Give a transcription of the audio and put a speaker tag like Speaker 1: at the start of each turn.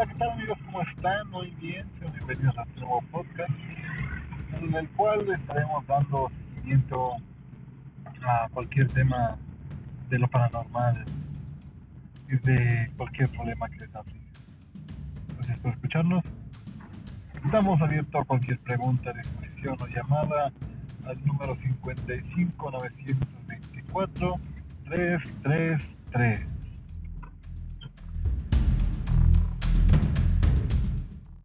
Speaker 1: Hola, ¿qué tal amigos? ¿Cómo están? Muy bien, sean bienvenidos a este nuevo podcast en el cual estaremos dando seguimiento a cualquier tema de lo paranormal y de cualquier problema que les aflige. Gracias por escucharnos. Estamos abiertos a cualquier pregunta, disposición o llamada al número 55 924 333.